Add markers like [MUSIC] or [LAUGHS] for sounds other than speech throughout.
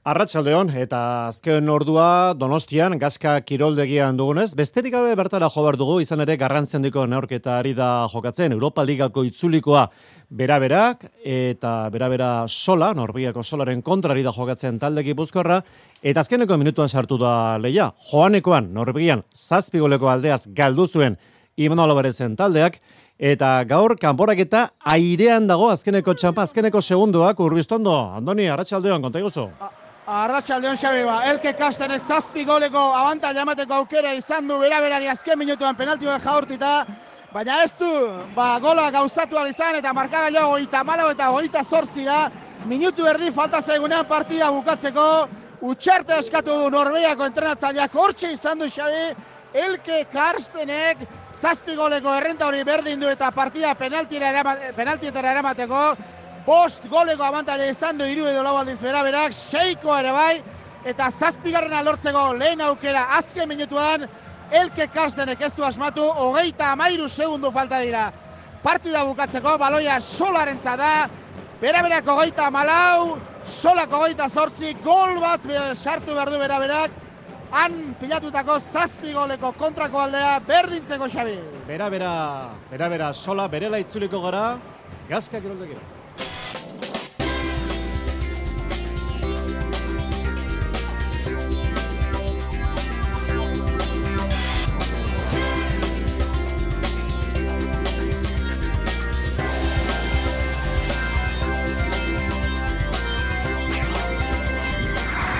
Arratxaldeon, eta azken ordua Donostian, Gaska Kiroldegian dugunez, besterik gabe bertara jo dugu, izan ere garrantzendiko neorketa ari da jokatzen, Europa Ligako itzulikoa beraberak, eta berabera sola, Norbiako solaren kontra ari da jokatzen talde gipuzkorra, eta azkeneko minutuan sartu da leia, joanekoan, Norbian, zazpigoleko aldeaz galdu zuen, Imanol Alvarezen taldeak, eta gaur kanporak eta airean dago azkeneko txampa, azkeneko segundoak, urbiztondo, Andoni, Arratxaldeon, konta iguzu? Arratxaldeon xabe ba, elke kasten ez zazpi goleko abanta jamateko aukera izan du bera-berari azken minutuan penalti bat jaurtita, baina ez du, ba, gola gauzatu izan eta markagailo goita malau eta goita zortzira, minutu erdi falta zaigunean partida bukatzeko, utxarte eskatu du Norbeako entrenatzaileak hortxe izan du xabe, elke karstenek zazpi goleko errenta hori berdin du eta partida penaltietara eramateko, bost goleko abantaila izan du iru edo lau aldiz bera berak, seiko ere bai, eta zazpigarren alortzeko lehen aukera azken minutuan, elke karstenek ez du asmatu, hogeita amairu segundu falta dira. Partida bukatzeko, baloia solaren da, bera berak hogeita malau, solak hogeita zortzi, gol bat sartu behar du bera berak, han pilatutako zazpi goleko kontrako aldea berdintzeko xabi. Bera bera, bera bera, sola berela itzuliko gara, gazka giroldekira.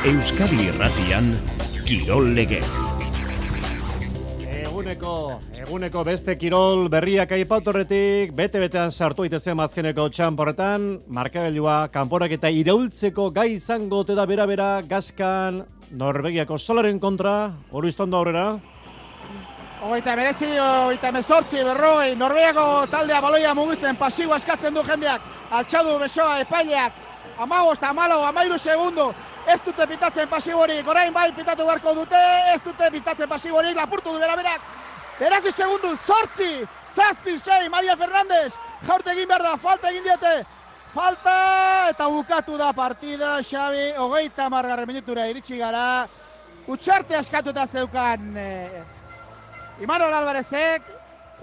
Euskadi Irratian Kirol Legez. Eguneko, eguneko beste kirol berriak aipautorretik, bete-betean sartu itezen azkeneko txamporretan, markagailua kanporak eta iraultzeko gai izango te da bera-bera gaskan Norvegiako solaren kontra, hori iztondo aurrera. Oita merezi, oita mesortzi, berroi, Norvegiako taldea baloia mugitzen, pasibo askatzen du jendeak, altxadu besoa epaileak, amabost, amalo, amairu segundu, ez dute pitatzen pasiborik, orain bai pitatu beharko dute, ez dute pitatzen pasiborik, lapurtu du bera berak, berazi segundu, sortzi, zazpi, sei, Maria Fernandez, jaurte egin behar da, falta egin diote, falta, eta bukatu da partida, Xabi, hogeita margarren minutura iritsi gara, utxarte askatuta zeukan, eh, Imanol Alvarezek,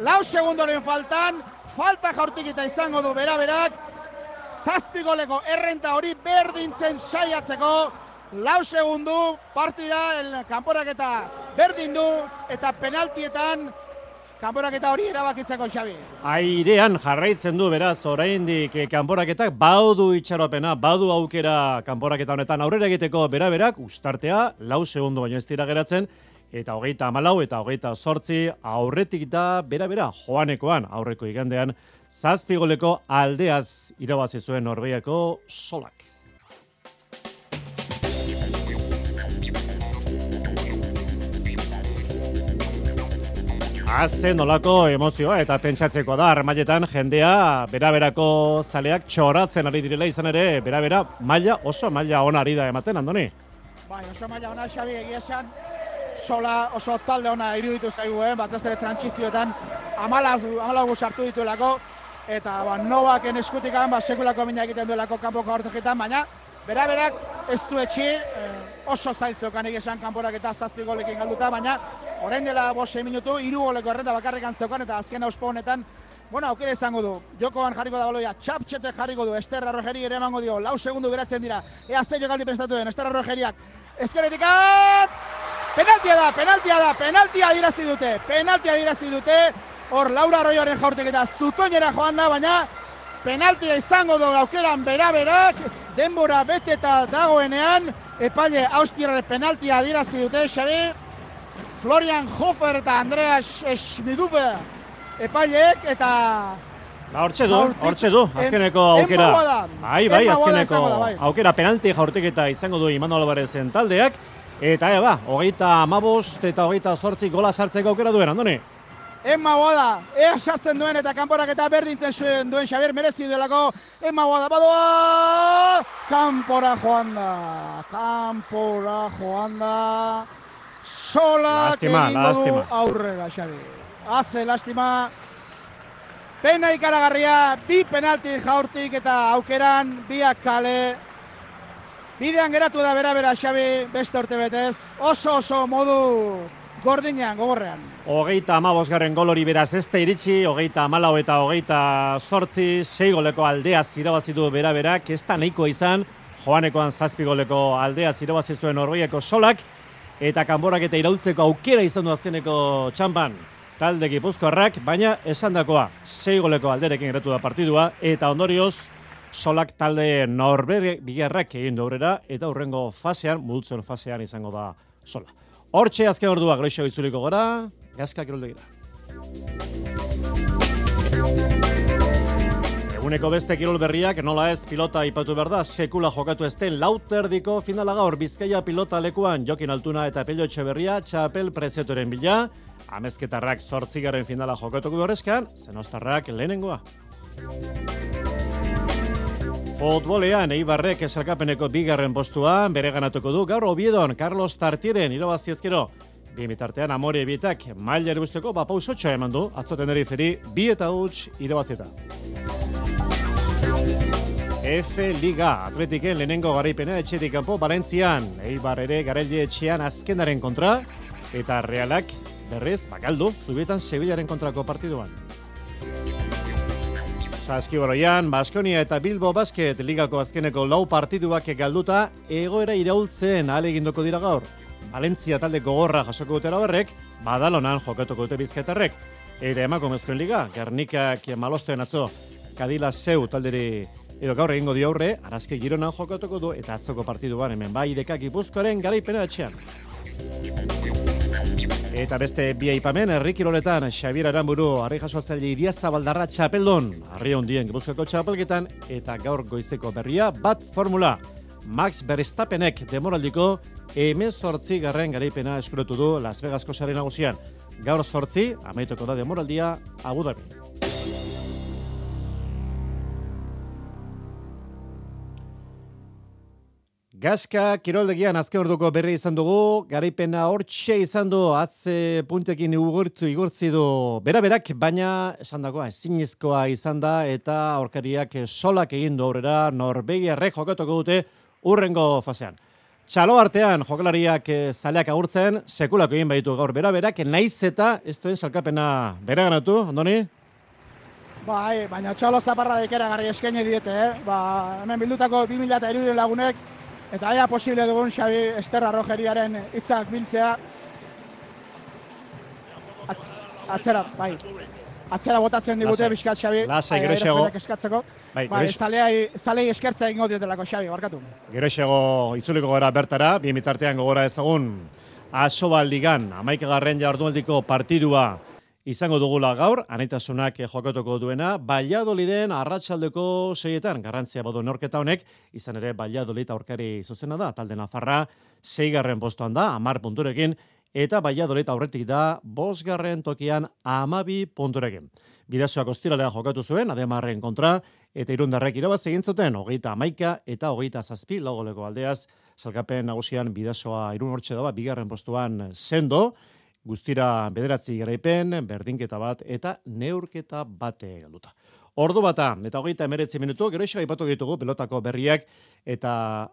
lau segundoren faltan, falta jaurtik eta izango du bera berak, zazpi goleko errenta hori berdintzen saiatzeko lau segundu partida el kanporaketa berdin du eta penaltietan kanporaketa hori erabakitzeko Xabi. Airean jarraitzen du beraz oraindik eh, kanporaketak baudu itxaropena, badu aukera kanporaketa honetan aurrera egiteko bera-berak ustartea lau segundu baino ez dira geratzen eta hogeita amalau eta hogeita sortzi aurretik da bera-bera joanekoan aurreko igandean zazpigoleko aldeaz irabazi zuen Norbeiako solak. Haze nolako emozioa eta pentsatzeko da armailetan jendea bera-berako zaleak txoratzen ari direla izan ere bera-bera maila oso maila ona ari da ematen, Andoni? Bai, oso maila ona xabi egia esan sola oso talde ona iruditu zaigu, eh? bat ez ere trantzizioetan amalagu sartu dituelako eta ba, novaken eskutikan ba, sekulako mina egiten duelako kanpoko horteketan, baina bera berak ez du etxi eh, oso zailtzeokan esan kanporak eta zazpi golekin galduta, baina orain dela bose minutu, iru goleko errenta bakarrikan zeukan eta azken auspo honetan Bueno, aukera izango du. Jokoan jarriko da baloia, txaptxete jarriko du, Esterra Rogeri ere emango dio, lau segundu geratzen dira. Ea ze jokaldi prestatu den, Esterra Rogeriak. Ezkeretik, penaltia da, penaltia da, penaltia dirazi dute, penaltia dirazi dute. Hor Laura Arroioaren jaurtek eta zutoinera joan da, baina penaltia izango du aukeran bera-berak, denbora bete eta dagoenean, epaile auskirare penaltia adirazi dute, Xabi, Florian Hofer eta Andreas Schmidufe epaileek, eta Ba, hortxe du, hortxe du, azkeneko aukera. Bai, bai, azkeneko bai. aukera penalti jaurtik eta izango du Imanol Alvarezen taldeak. Eta eba, hogeita amabost eta hogeita zortzi gola sartzeko aukera duen, andoni? Emma Boada, ea sartzen duen eta kanporak eta berdintzen zuen duen Xabier merezi delako. Emma Boada, badoa! Kampora joan da, kampora joan da. Sola, lastima, lastima. aurrera, Xabi. Haze, lastima. Pena ikaragarria, bi penalti jaurtik eta aukeran, biak kale. Bidean geratu da bera-bera Xabi beste urte betez, oso oso modu gordinean, gogorrean. Hogeita amabosgarren gol hori beraz ez iritsi, hogeita amalau eta hogeita sortzi, sei goleko aldea zirabazitu bera-berak, ez da nahiko izan, joanekoan zazpi goleko aldea zirabazizuen Norveiako solak, eta kanborak eta iraultzeko aukera izan du azkeneko txampan talde gipuzkoarrak, baina esandakoa sei goleko alderekin geratu da partidua, eta ondorioz, solak talde norberg bigarrak egin du aurrera eta hurrengo fasean, multzen fasean izango da sola. Hortxe azken ordua greixo itzuliko gora, gazka kiroldegira. Eguneko beste kirol berriak nola ez pilota ipatu behar da, sekula jokatu ez den lauterdiko finala gaur Bizkaia pilota lekuan Jokin Altuna eta Pello Etxeberria txapel prezetoren bila, amezketarrak sortzigaren finala jokatuko horrezkan, zenostarrak lehenengoa. Futbolean, Eibarrek esalkapeneko bigarren postua bere ganatuko du gaur Obiedon, Carlos Tartieren irabazi ezkero. Bi mitartean amore bietak maila erbusteko bapausotxa eman du, atzoten feri bi eta huts irabazieta. F Liga, atletiken lehenengo garaipena etxetik kanpo Valentzian, Eibar ere garaile etxean azkenaren kontra, eta realak berrez bakaldu, zubietan Sevillaren kontrako partiduan. Saskiboroian, Baskonia eta Bilbo Basket ligako azkeneko lau partiduak galduta egoera iraultzen alegindoko dira gaur. Valentzia talde gogorra jasoko dutera berrek, badalonan jokatuko dute bizkaitarrek. Eta emakumezkoen liga, Gernikak malostoen atzo, Kadila Seu talderi edo gaur egingo di aurre, arazke gironan jokatuko du eta atzoko partiduan hemen bai dekak ipuzkoaren garaipena etxean. Eta beste bi aipamen, errikiroletan, Xabier Aramburu, harri jasotzaile iria zabaldarra txapeldon, harri hondien gibuzkako txapelketan, eta gaur goizeko berria, bat formula. Max Verstappenek demoraldiko, hemen sortzi garren garaipena eskuretu du Las Vegasko sare nagusian. Gaur sortzi, amaituko da demoraldia, Abu Dhabi. Gaska, kiroldegian azken orduko berri izan dugu, garaipena hortxe izan du, atze puntekin ugurtu igurtzi du bera-berak, baina esan dagoa ezinezkoa izan da, eta aurkariak solak egin du aurrera, Norvegiarrek jokatuko dute urrengo fasean. Txalo artean, jokalariak eh, zaleak agurtzen, sekulako egin baitu gaur bera-berak, naiz eta ez duen salkapena bera ganatu, ondoni? Bai, baina txalo zaparra dekera garri eskaini diete, eh? Ba, hemen bildutako 2000 eta lagunek, Eta aia posible dugun Xabi Esterra Rogeriaren hitzak biltzea. Atzera, bai. Atzera botatzen digute bizkat Xabi. Lase, gero xego. Eskatzeko. Bai, bai zalei, zalei eskertza ingo diotelako Xabi, barkatu. Gero xego itzuliko gara bertara, bi mitartean gogora ezagun. Asoba ligan, amaikagarren jardualdiko partidua izango dugula gaur, anitasunak jokatuko duena, Valladoliden arratsaldeko seietan, garrantzia bodo norketa honek, izan ere Valladolid aurkari zuzena da, talde Nafarra, seigarren postuan da, amar punturekin, eta Valladolid aurretik da, bosgarren tokian amabi punturekin. Bidazoak ostiralean jokatu zuen, ademarren kontra, eta irundarrek irabaz egin zuten, hogeita amaika eta hogeita zazpi, logoleko aldeaz, salkapen nagusian bidazoa irun hortxe da, bigarren postuan sendo, guztira bederatzi garaipen, berdinketa bat eta neurketa bate galduta. Ordu bata, eta hogeita emeretzi minutu, gero iso aipatu ditugu pelotako berriak, eta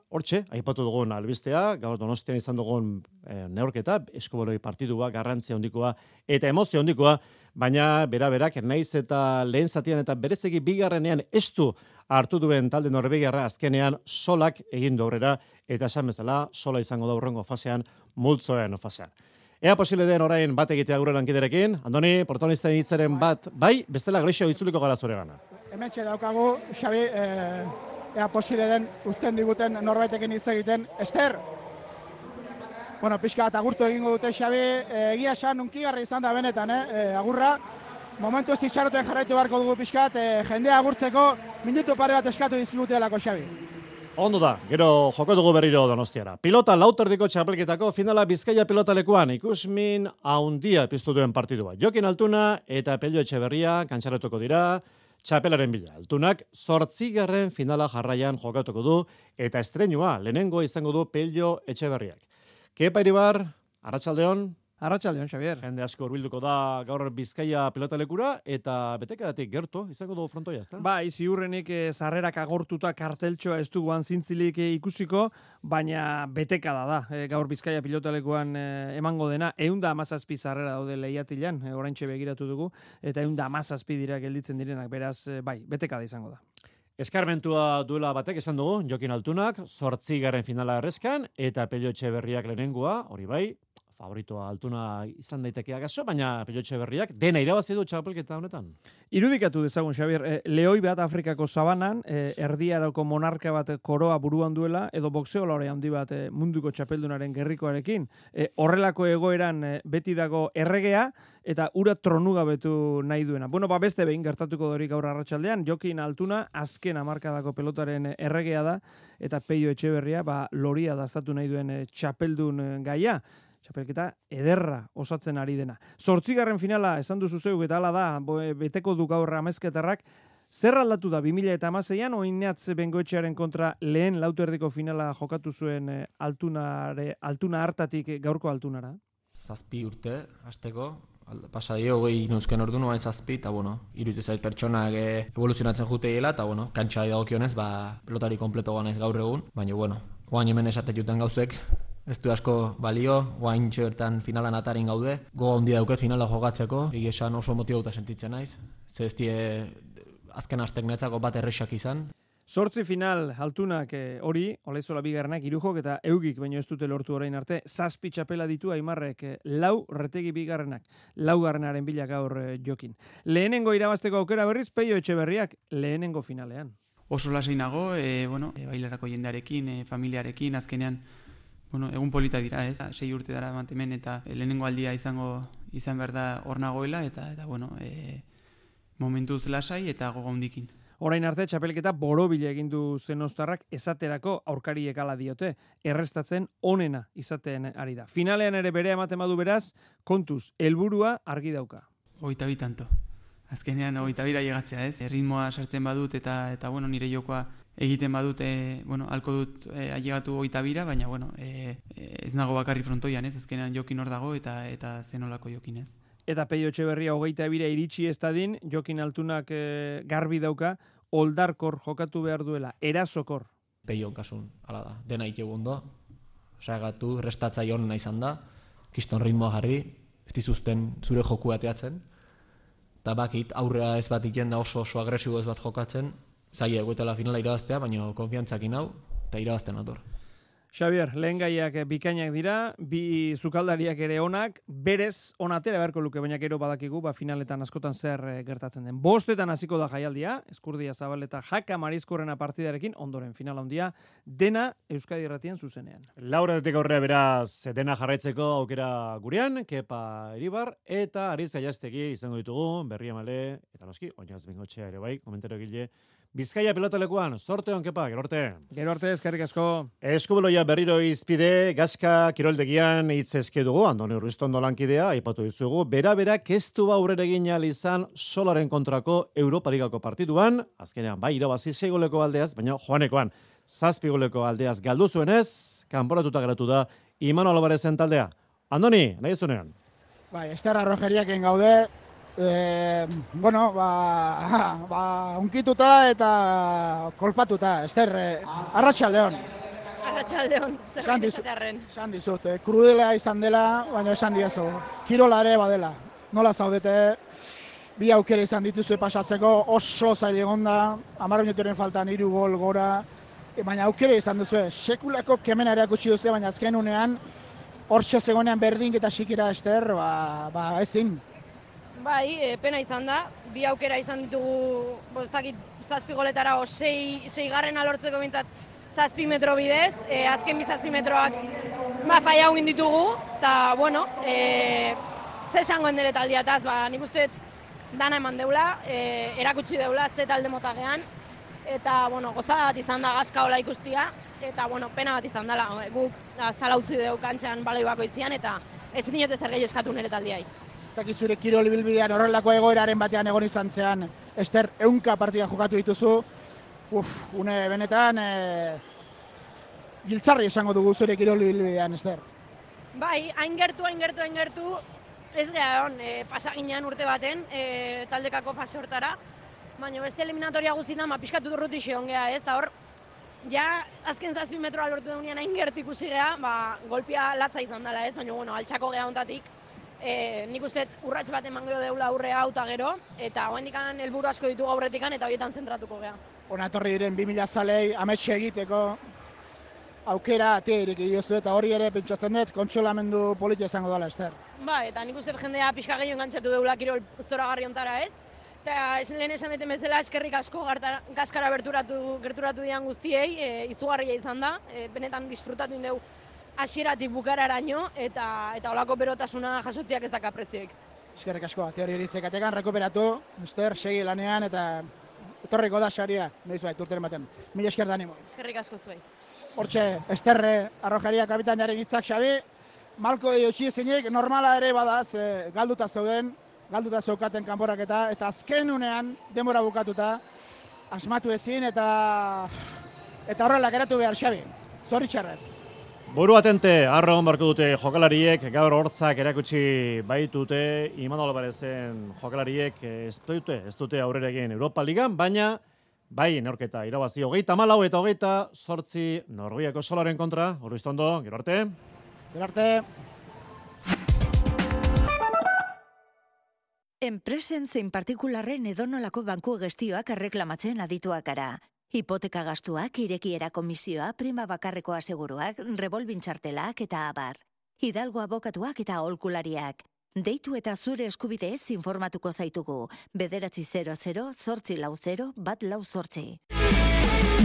hortxe, aipatu dugun albistea, gaur donostian izan dugun e, neurketa, eskoboloi partidua, garrantzia hondikoa, eta emozio hondikoa, baina bera berak naiz eta lehen zatian eta berezegi bigarrenean estu hartu duen talde norbegiarra azkenean solak egin aurrera eta esan bezala sola izango da urrengo fasean, multzoen fasean. Ea posible den orain bat egitea gure lankiderekin. Andoni, protagonisten hitzaren bat, bai, bestela grexio itzuliko gara zure gana. Hemen daukagu, Xabi, eh, ea posible den uzten diguten norbaitekin hitz egiten. Ester, bueno, pixka bat agurtu egingo dute Xabi, eh, egia esan unkigarri izan da benetan, eh, eh agurra. Momentu ez jarraitu beharko dugu pixka bat, eh, jendea agurtzeko minutu pare bat eskatu dizkutelako Xabi. Ondo da, gero joko dugu berriro donostiara. Pilota lauterdiko txapelketako finala Bizkaia pilota lekuan ikusmin haundia piztu duen partidua. Jokin Altuna eta Pello Etxeberria kantxaratuko dira txapelaren bila. Altunak zortzigarren finala jarraian jokatuko du eta estrenua lehenengo izango du Pello Etxeberriak. Kepa iribar, Arratxaldeon? Arratxaldeon, Xavier. Jende asko urbilduko da gaur Bizkaia pilotalekura eta betekadatik gertu izango dugu frontoia, ezta? Bai, ziurrenik eh, sarrerak agortuta karteltxoa ez dugu zintzilik eh, ikusiko, baina betekada da. Eh, gaur Bizkaia pilotalekuan eh, emango dena, eunda amazazpi sarrera daude lehiatilan, eh, oraintxe begiratu dugu, eta eunda amazazpi dira gelditzen direnak, beraz, eh, bai, betekada izango da. Eskarmentua duela batek esan dugu, Jokin Altunak, sortzi garren finala errezkan, eta Pello Etxeberriak lehenengoa, hori bai, favoritoa altuna izan daiteke agaso, baina Pello berriak dena irabazi du txapelketa honetan. Irudikatu dezagun, Xabier, e, lehoi bat Afrikako sabanan, e, erdiaroko monarka bat koroa buruan duela, edo boxeolore handi bat e, munduko txapeldunaren gerrikoarekin. E, horrelako egoeran e, beti dago erregea, eta ura tronuga betu nahi duena. Bueno, ba beste behin gertatuko dorik gaur arratsaldean Jokin Altuna azken hamarkadako pelotaren erregea da eta Peio Etxeberria ba loria dastatu nahi duen txapeldun gaia txapelketa ederra osatzen ari dena. Zortzigarren finala, esan duzu zeuk eta ala da, beteko du gaur amezketarrak, zer aldatu da 2000 eta amazeian, oinatz bengoetxearen kontra lehen lauterdiko finala jokatu zuen eh, altunare, altuna hartatik gaurko altunara? Zazpi urte, azteko, pasa dio, goi nuzken ordu nuen zazpi, eta bueno, irutu zait pertsonak eh, evoluzionatzen jute eta bueno, kantxa dagokionez, ba, pelotari kompleto ganaiz gaur egun, baina bueno, oain hemen esate juten gauzek, Ez du asko balio, guain bertan finalan atarin gaude. Go handia dauket finala jogatzeko, egi esan oso motibauta sentitzen naiz. Ze ez die azken astek netzako bat erresak izan. Sortzi final altunak eh, hori, olezola bigarrenak irujok eta eugik baino ez dute lortu orain arte, zazpi txapela ditu aimarrek eh, lau retegi bigarrenak, lau garrenaren bilak gaur eh, jokin. Lehenengo irabazteko aukera berriz, peio etxe berriak, lehenengo finalean. Oso lasainago, e, bueno, e, bailarako jendearekin, e, familiarekin, azkenean, bueno, egun polita dira, ez? Sei urte dara mantemen eta lehenengo aldia izango izan behar da hor nagoela eta eta bueno, e, momentuz lasai eta gogo hundikin. Orain arte txapelketa borobile egin du zenostarrak esaterako aurkariek ala diote, errestatzen onena izaten ari da. Finalean ere bere ematen badu beraz, kontuz, helburua argi dauka. Oita bitanto. Azkenean oita bira llegatzea, ez? Erritmoa sartzen badut eta eta bueno, nire jokoa egiten badute, bueno, alko dut e, ailegatu oita bira, baina, bueno, e, ez nago bakarri frontoian, ez, ezkenean jokin hor dago eta eta zenolako jokin ez. Eta peio berria hogeita bira iritsi ez dadin, jokin altunak e, garbi dauka, oldarkor jokatu behar duela, erasokor. Peio kasun, ala da, dena ike gundo, sagatu, restatza joan nahi da, kiston ritmoa jarri, ez dizuzten zure joku bateatzen, eta bakit, aurrea ez bat da oso oso agresibo ez bat jokatzen, zaila egoetela finala irabaztea, baina konfiantzakin hau, eta irabazten ator. Xavier, lehen gaiak bikainak dira, bi zukaldariak ere onak, berez onatera beharko luke, baina gero badakigu, ba, finaletan askotan zer eh, gertatzen den. Bostetan hasiko da jaialdia, eskurdia zabaleta jaka marizkorrena partidarekin, ondoren final handia, dena Euskadi Erratien zuzenean. Laura detik aurrea beraz, dena jarraitzeko aukera gurean, kepa eribar, eta ari zaiaztegi izango ditugu, berria male, eta noski, oinaz bengotxea ere bai, komentero gile, Bizkaia pelotalekuan, sorte onkepa, gero arte. Gero arte, eskerrik asko. Eskubeloia berriro izpide, gazka kiroldegian hitz eske dugu, andone urriztondo lankidea, aipatu dizugu, bera-bera kestu ba aurrera egin izan solaren kontrako Europa Ligako partiduan, azkenean, bai, irabazi segoleko aldeaz, baina joanekoan, zazpigoleko aldeaz galdu zuenez, kanporatuta geratu da, Imano Albarezen taldea. Andoni, nahi zunean. Bai, Esterra Rogeriaken gaude, e, bueno, ba, ba, unkituta eta kolpatuta, Ester, e, arratsaldeon. Arratxaldeon, esan dizut, esan dizut, e, krudelea izan dela, baina esan diazu, kirola ere badela, nola zaudete, bi aukera izan dituzue pasatzeko, oso zaila egon da, amara minuturen faltan hiru gol gora, e, baina aukera izan duzu, sekulako kemena ere akutsi duzu, baina azken unean, hor zegoenean berdin eta sikira ester, ba, ba ezin, Bai, e, pena izan da. Bi aukera izan ditugu, bostakit, zazpi goletara, o sei, sei garren alortzeko bintzat, zazpi metro bidez. E, azken bi zazpi metroak, ba, faia hugin ditugu. Eta, bueno, e, ze esango endere taldiataz, ba, nik uste dana eman deula, e, erakutsi deula, ze talde motagean. Eta, bueno, gozada bat izan da gazka hola ikustia. Eta, bueno, pena bat izan dela, guk zala utzi dugu kantxan baloi bako itzian, eta ez dinote zer gehi eskatu nire taldiai zure kiroli bilbidean horrelako egoeraren batean egon izan zean, Ester, eunka partida jokatu dituzu, uf, une benetan, e, giltzarri esango dugu zure kiroli bilbidean, Ester. Bai, hain gertu, hain gertu, hain gertu, ez geha hon, e, pasaginean urte baten, e, taldekako fase hortara, baina beste eliminatoria guztietan, ma pixkatu durruti xeon geha, ez, eta hor, ja, azken zazpi metroa lortu deunean hain gertu ikusi geha, ba, golpia latza izan dela, ez, baina, bueno, altxako geha ontatik, e, nik uste urrats bat emango deula aurre hau eta gero, eta hoendikan helburu asko ditugu aurretikan eta horietan zentratuko geha. Ona etorri diren 2000 zalei ametxe egiteko aukera aterik diozu eta hori ere pentsatzen dut kontsolamendu politia izango dela, Ester. Ba, eta nik uste jendea pixka gehiago engantzatu deula kirol zoragarri ontara ez. Eta esan lehen esan deten bezala eskerrik asko garta, gaskara berturatu, gerturatu dian guztiei, e, izugarria izan da, e, benetan disfrutatu indeu hasieratik bukararaino eta eta olako berotasuna jasotziak ez daka prezioek. Eskerrik asko, ate hori eritzek atekan, rekuperatu, Ester, segi lanean eta etorriko da saria, nahiz bait, urteren baten. Mila esker da animo. Eskerrik asko zuei. Hortxe, Esterre, arrojaria kapitainaren hitzak xabi, Malko de Jotxi zeinek normala ere bada, ze galduta zeuden, galduta zeukaten kanporaketa, eta azken unean, denbora bukatuta, asmatu ezin, eta eta horrela geratu behar xabi. Zoritxarrez. Buru atente, hon barko dute jokalariek, gaur hortzak erakutsi baitute, Imanol Alvarezen jokalariek ez dute, ez dute aurrera egin Europa Ligan, baina bai neorketa irabazi hogeita malau eta hogeita sortzi Norbiako solaren kontra, hori iztondo, gero arte. Gero arte. Enpresen zein partikularren edonolako banku gestioak erreklamatzen adituak gara. Hipoteka gastuak, irekiera komisioa, prima bakarreko aseguruak, revolvin txartelak eta abar. Hidalgo abokatuak eta aholkulariak. Deitu eta zure eskubideez informatuko zaitugu. Bederatzi 00, zortzi lau 0, bat lau zortzi.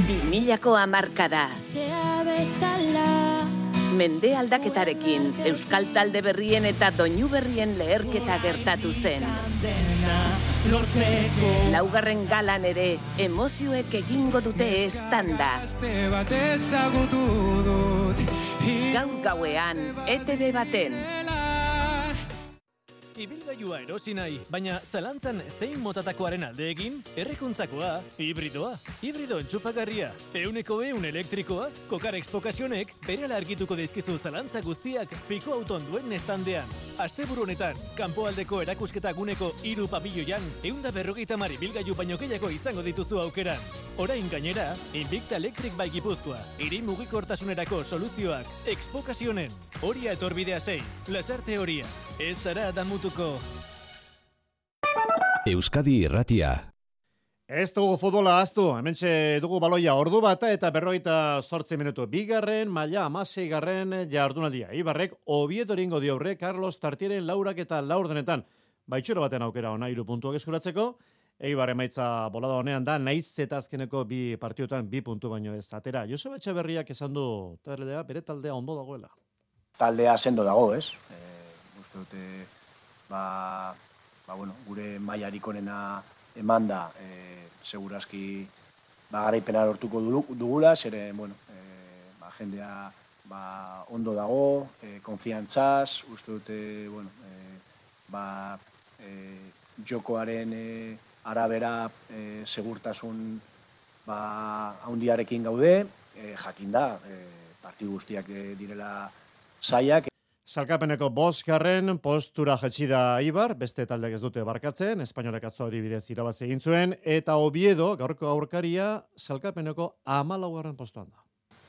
Bimilako amarkada. Mende aldaketarekin, Euskal Talde berrien eta Doinu berrien leherketa gertatu zen. Laugarren galan ere, emozioek egingo dute estanda. Gaur gauean, ETV baten. Ibilgailua erosi nahi, baina zalantzan zein motatakoaren alde egin? Errekuntzakoa, hibridoa, hibrido entxufagarria, euneko eun elektrikoa, kokar expokasionek bere argituko dizkizu zalantza guztiak fiko auton duen estandean. Asteburu honetan, kanpoaldeko erakusketa guneko hiru pabilloian, eunda berrogeita mari bilgailu baino gehiago izango dituzu aukeran. Orain gainera, Invicta Electric by Gipuzkoa, hiri mugikortasunerako soluzioak, expokasionen, horia etorbidea zein, lasarte horia, ez zara damutuko. Euskadi Irratia. Ez dugu futbola aztu, hementxe dugu baloia ordu bata eta berroita sortzi minutu. Bigarren, maila amasei garren jardunaldia. Ibarrek, obiedoringo diaurre, Carlos Tartieren laurak eta laurdenetan. Baitxuro baten aukera ona iru puntuak eskuratzeko. Eibar emaitza bolada honean da, naiz eta azkeneko bi partiotan bi puntu baino ez atera. Joseba Etxeberriak esan du taldea, bere taldea ondo dagoela. Taldea sendo dago, ez? E, uste dute, ba, ba, bueno, gure mailarik onena eman da, e, segurazki ba, garaipena lortuko dugula, zere, bueno, e, ba, jendea ba, ondo dago, e, konfiantzaz, uste dute, bueno, e, ba, e, jokoaren e, arabera e, segurtasun ba, haundiarekin gaude, e, jakin da, e, partidu guztiak e, direla zaiak. Salkapeneko boskarren postura jetxi da Ibar, beste taldeak ez dute barkatzen, Espainolek atzo adibidez irabazi egin zuen, eta Oviedo, gaurko aurkaria, salkapeneko amalaugarren postuan da.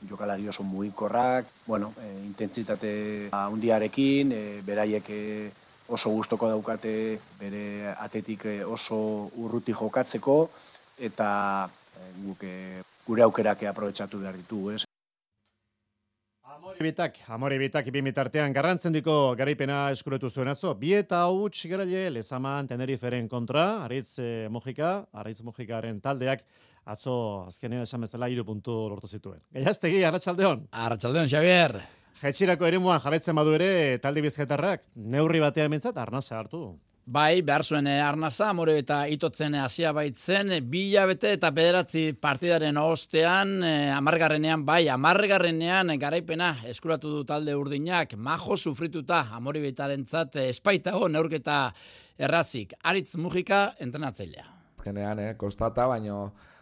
Jokalari oso mugikorrak, bueno, e, intentsitate handiarekin, e, beraiek e, oso gustoko daukate bere atetik eh, oso urruti jokatzeko eta eh, guk eh, gure aukerak aprobetxatu behar ditugu, ez? Amoribitak, amoribitak bimitartean garrantzendiko garaipena eskuretu zuen atzo. Bi eta huts garaile lezaman teneriferen kontra, Aritz eh, Mojika, Aritz Mojikaren taldeak, atzo azkenean esan bezala iru puntu lortu zituen. Gaiaztegi, Arratxaldeon. Arratxaldeon, Xavier. Jetxirako eremuan jarretzen badu ere, talde bizketarrak, neurri batean mentzat, arnasa hartu. Bai, behar zuen arnasa, more eta itotzen hasia baitzen, bila bete eta bederatzi partidaren ostean, amargarrenean, bai, amargarrenean garaipena eskuratu du talde urdinak, majo sufrituta, amori betaren zat, espaitago, neurketa errazik. Aritz Mujika, entrenatzailea. Azkenean, eh, kostata, baino,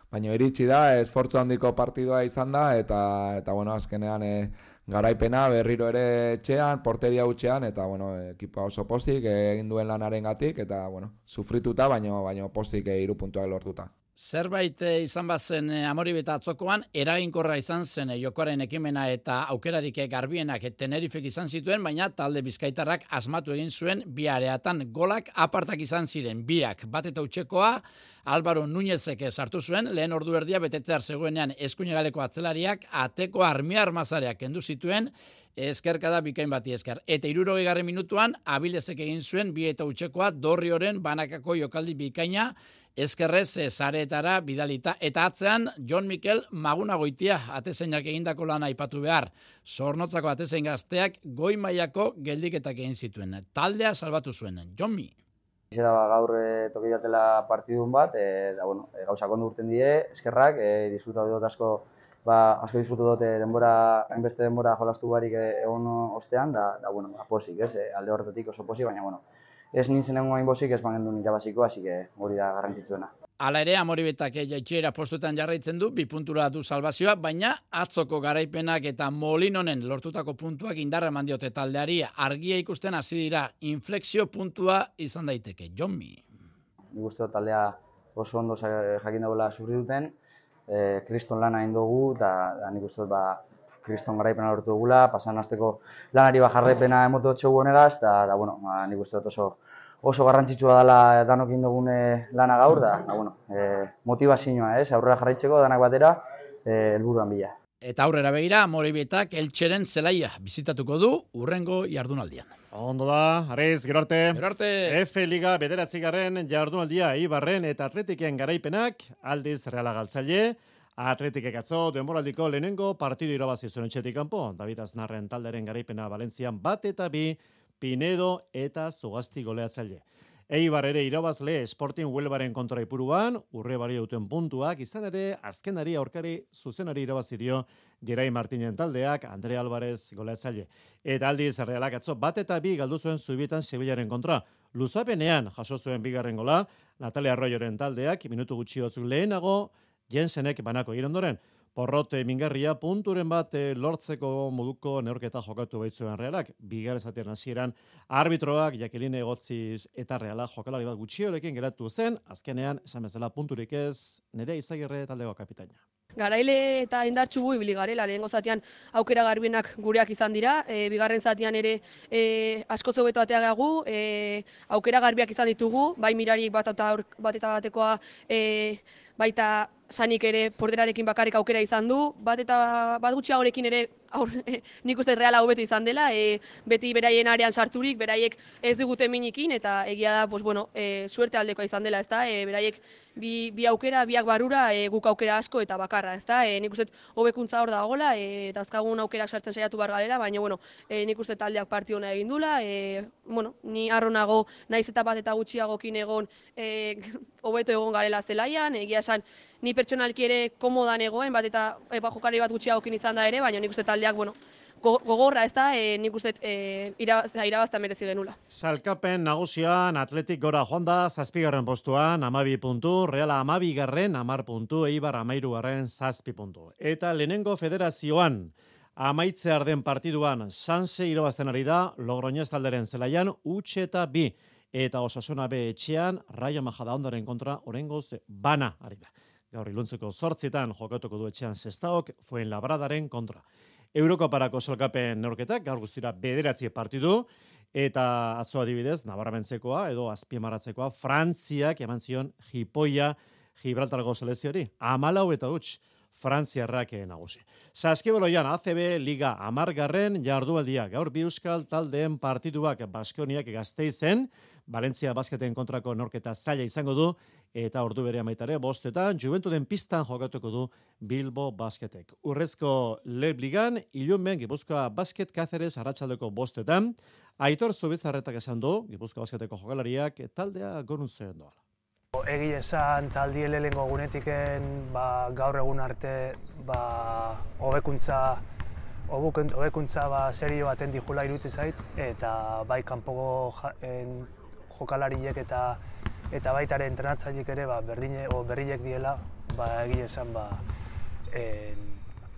baino iritsi da, esfortzu handiko partidua izan da, eta, eta bueno, azkenean, eh, garaipena berriro ere etxean, porteria utxean, eta, bueno, ekipa oso postik, egin duen lanaren gatik, eta, bueno, sufrituta, baino, baino postik iru puntuak lortuta. Zerbait eh, izan bazen eh, amoribeta atzokoan, eraginkorra izan zen eh, jokoaren ekimena eta aukerarik garbienak Tenerifek izan zituen, baina talde bizkaitarrak asmatu egin zuen bi areatan golak apartak izan ziren biak. Bat eta utxekoa, Álvaro Núñezek sartu zuen, lehen ordu erdia betetzear zegoenean eskuinegaleko atzelariak, ateko armia armazareak kendu zituen, eskerka da bikain bati esker. Eta irurogei garren minutuan, abilezek egin zuen bi eta utxekoa, dorrioren banakako jokaldi bikaina, eskerrez zaretara bidalita. Eta atzean, John Mikel maguna goitia atezeinak egindako lana aipatu behar. Zornotzako atezein gazteak goi mailako geldiketak egin zituen. Taldea salbatu zuen. John Mi. Ize da gaur e, toki datela partidun bat, e, da, bueno, e, gauza kondu urten die, eskerrak, e, disfruta dut asko, ba, asko disfrutu dut denbora, hainbeste denbora jolastu barik egon ostean, da, da bueno, aposik, ez, alde horretatik oso posik, baina, bueno, ez nintzen egun hain bozik, ez bangen duen irabaziko, hasi que hori da garrantzitzuena. Hala ere, amoribetak jaitxera postuetan jarraitzen du, bi puntura du salvazioa, baina atzoko garaipenak eta molinonen lortutako puntuak indarra eman diote taldeari, argia ikusten hasi dira, inflexio puntua izan daiteke. Jonmi. Nik uste taldea oso ondo jakin dagoela sufri duten, eh, kriston lana indogu, eta nik uste ba, kriston garaipena lortu dugula, pasan azteko lanari bajarrepena emotu txegu honegaz, eta da, bueno, ba, nik uste dut oso, oso garrantzitsua dela danokin dugune lana gaur, da, da bueno, e, motivazioa, ez, aurrera jarraitzeko danak batera, e, helburuan bila. Eta aurrera begira, Moribietak eltxeren zelaia bizitatuko du urrengo jardunaldian. Ondo da, arez, gero arte. Gero arte. F Liga bederatzigarren jardunaldia Ibarren eta Atletiken garaipenak, aldiz reala galtzaile, Atletik ekatzo, denboraldiko lehenengo partidu irabazi zuen etxetik kanpo. David Aznarren talderen garaipena Valentzian bat eta bi, Pinedo eta Zugasti goleatzaile. Eibar ere irabazle Sporting Huelbaren kontra ipuruan, urre bari duten puntuak, izan ere azkenari aurkari zuzenari irabazi dio Gerai Martinen taldeak, Andre Alvarez goleatzaile. Eta aldiz realak atzo bat eta bi galdu zuen zubietan Sevillaren kontra. Luzapenean jaso zuen bigarren gola, Natalia Arroyoren taldeak, minutu gutxi batzuk lehenago, Jensenek banako ondoren. Porrote mingarria punturen bat eh, lortzeko moduko neorketa jokatu baitzuen realak. Bigar esatean hasieran arbitroak Jacqueline Egotzi eta reala jokalari bat gutxiorekin geratu zen, azkenean esan bezala punturik ez nire izagirre taldeko kapitaina. Garaile eta indartxu gu ibili garela, lehengo zatean aukera garbienak gureak izan dira, e, bigarren zatean ere e, asko zobeto ateagagu, e, aukera garbiak izan ditugu, bai mirari bat eta, bat eta batekoa e, baita sanik ere porderarekin bakarrik aukera izan du, bat eta bat gutxi horrekin ere aur, e, [LAUGHS] nik uste reala hobetu izan dela, e, beti beraien arean sarturik, beraiek ez digute minikin, eta egia da, pues, bueno, e, suerte aldekoa izan dela, ezta, e, beraiek bi, bi aukera, biak barura, e, guk aukera asko eta bakarra, ezta, e, nik uste hobekuntza hor dagoela, e, eta azkagun aukerak sartzen saiatu bar galera, baina, bueno, e, nik uste taldeak parti hona egin dula, e, bueno, ni arronago naiz eta bat eta gutxiagokin egon e, [LAUGHS] hobeto egon garela zelaian, egia esan, ni pertsonalki ere komodan egoen, bat eta e, ba, jokari bat gutxiagokin izan da ere, baina nik uste taldeak, bueno, gogorra ez da, e, nik uste e, irabazta merezi genula. Salkapen nagusian atletik gora joan da, zazpigarren postuan, amabi puntu, reala amabi garren, amar puntu, eibar amairu garren, zazpi puntu. Eta lehenengo federazioan, amaitze arden partiduan, sanse irabazten ari da, logroñez talderen zelaian, utxe eta bi, eta osasuna be etxean, raio majada ondaren kontra, orengoz, bana ari da. Gaur iluntzeko sortzitan jokatuko du etxean zestaok, foen labradaren kontra. Eurokoparako solkapen neurketak, gaur guztira bederatzi partidu, eta atzo adibidez, Navarramentzekoa edo azpiemaratzekoa, Frantziak eman zion jipoia Gibraltargo seleziori. Amalau eta huts, Frantziarrak nagusi. Saskiboloian ACB Liga amargarren jardualdia gaur bi euskal taldeen partiduak Baskoniak gazteizen, Valentzia basketen kontrako norketa zaila izango du, eta ordu bere amaitare, bostetan, Juventuden pistan jokatuko du Bilbo basketek. Urrezko Lebligan, ilunben Gipuzkoa basket Cáceres arratsaldeko bostetan, Aitor Zubizarretak esan du, Gipuzkoa basketeko jokalariak, taldea gorun zehen doa. Egi esan taldi elelengo gunetiken ba, gaur egun arte ba, hobekuntza hobekuntza ba, serio baten dijula irutzi zait eta bai kanpoko jokalariek eta eta baita ere entrenatzaileek ere ba berdine o berriek diela ba egia esan ba en,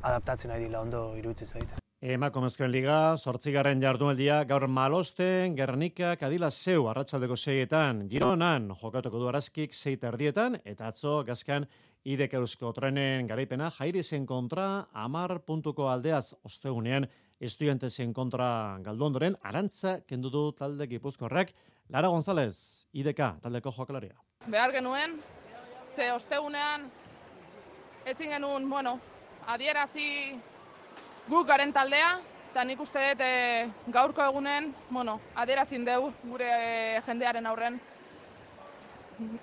adaptatzen ari dela ondo iruditzen zait. Emakumezkoen liga, sortzigarren jardunaldia, gaur malosten, Gernika, Kadila Zeu, arratsaldeko seietan, Gironan, jokatuko du arazkik, seita erdietan, eta atzo, gazkan, idek eusko trenen garaipena, jairi zen kontra, amar puntuko aldeaz, ostegunean, estudiantesen kontra galdondoren, arantza, kendu du talde gipuzkorrak, Lara González, ideka, taldeko jokalaria. Behar genuen, ze ostegunean, ezin genuen, bueno, adierazi guk garen taldea, eta nik uste dut e, gaurko egunen, bueno, adierazin deu gure e, jendearen aurren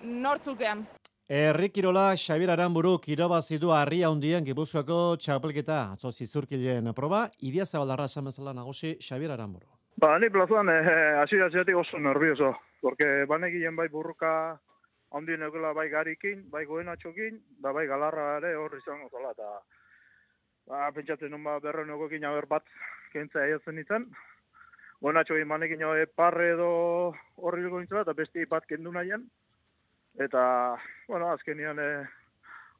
nortzukean. Herri Kirola Xabier Aranburu kirobazi du harria hundien Gipuzkoako txapelketa atzo zizurkilen proba idia zabaldarra esan bezala nagusi Xabier Aranburu. Ba, ni plazuan eh, asira ziatik oso nervioso, porque banegien bai burruka handien eukela bai garikin, bai goenatxokin, da bai galarra ere hor izango zola, eta ba, pentsatzen nun ba, berro negoekin haber bat kentzea aiatzen nintzen. Goenatxo egin manekin jo, parre edo horri nintzen, eta besti bat kendu nahian. Eta, bueno, azkenian e,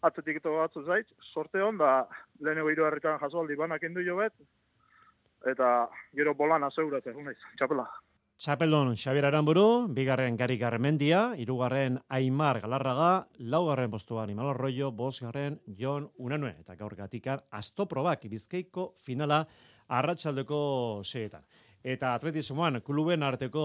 atzetik ito batzu zait, sorte hon, da leheneko hiru herritan jaso aldi banak kendu jo bet, eta gero bolan azeuratzen, naiz, txapela. Txapeldon Xabier Aranburu, bigarren Gari Garmendia, irugarren Aimar Galarraga, laugarren postuan Imanol Arroyo, bosgarren Jon Unanue, eta gaur gatikar astoprobak bizkeiko finala arratsaldeko seetan. Eta atletismoan, kluben arteko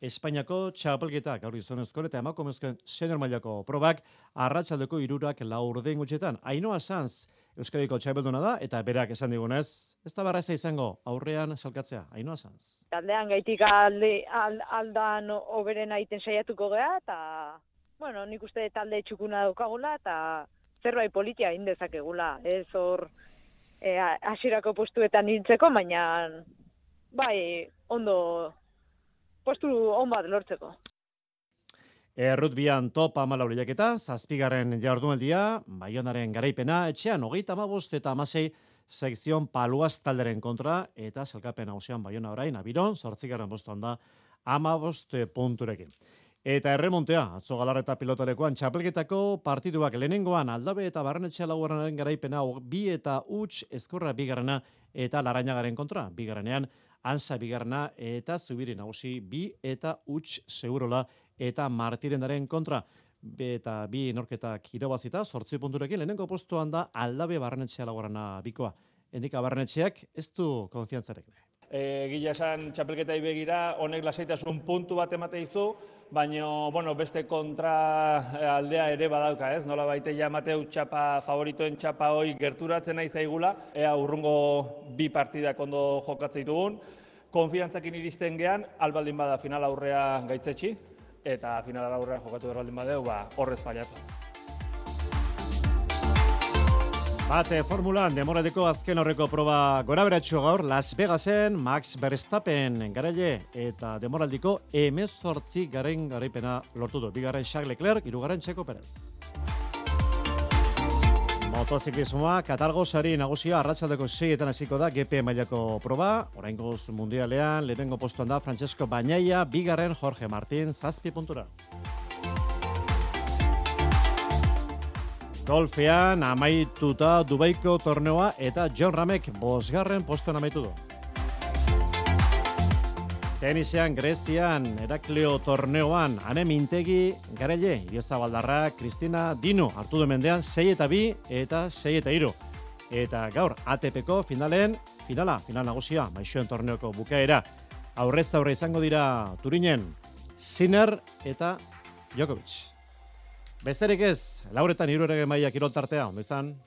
Espainiako txapelketa gaur gizonezko eta emakumezkoen senior mailako probak arratsaldeko irurak laurden gutxetan. Ainoa Sanz, Euskadiko txapelduna da, eta berak esan digunez, ez da barra izango aurrean salkatzea, Ainoa Sanz. Taldean gaitik alde, aldan oberen aiten saiatuko geha, eta, bueno, nik uste talde txukuna daukagula, eta zerbait politia indezakegula, ez hor e, asirako postuetan hiltzeko, baina bai, ondo postu on bat lortzeko. Errutbian top amalauriak eta zazpigarren jardunaldia, baionaren garaipena, etxean hogeita amabost eta amasei sekzion paluaz talderen kontra, eta zelkapen hausean baiona orain, abiron, sortzigarren bostuan da, amabost punturekin. Eta erremontea, atzo galarreta pilotalekoan, txapelketako partiduak lehenengoan aldabe eta barrenetxea laugarrenaren garaipena bi eta huts eskorra bigarrena eta larainagaren kontra. Bigarrenean, ansa bigarrena eta zubiri nagusi bi eta huts segurola eta martirendaren kontra. eta bi norketak irabazita, sortzi punturekin, lehenengo postuan da aldabe barrenetxea laugarrena bikoa. Endika barrenetxeak ez du konfiantzarek. E, Gila esan txapelketai begira, honek lasaitasun puntu bat emate izu, baina bueno, beste kontra eh, aldea ere badauka, ez? Nola baite ja Mateu txapa favoritoen txapa hoi gerturatzen nahi zaigula, ea urrungo bi partidak ondo jokatzen ditugun. Konfiantzakin iristen gean, albaldin bada final aurrea gaitzetxi, eta final aurrea jokatu baldin badeu, ba, horrez fallatzen. Bate formulan demoradeko azken horreko proba gora beratxo gaur Las Vegasen Max Verstappen garaile eta demoraldiko emezortzi garen garaipena lortu du. Bigarren Charles Leclerc, irugarren Txeko Perez. Motoziklismoa, Katalgo sari nagusia arratsaldeko seietan hasiko da GP mailako proba. Oraingoz mundialean, lehenengo postuan da Francesco Bañaia, bigarren Jorge Martín, zazpi puntura. Golfean amaituta Dubaiko torneoa eta John Ramek bosgarren postuan amaitu du. Tenisean, Grezian, Herakleo torneoan, ane mintegi, garele, Iriesa Baldarra, Kristina Dino, hartu du mendean, 6 eta 2 eta 6 eta 3. Eta gaur, ATPko finalen, finala, final nagusia, maixoen torneoko bukaera. Aurrez aurre izango dira Turinen, Sinner eta Djokovic. Besterik ez, lauretan irurege maia kiroltartea, ondo izan.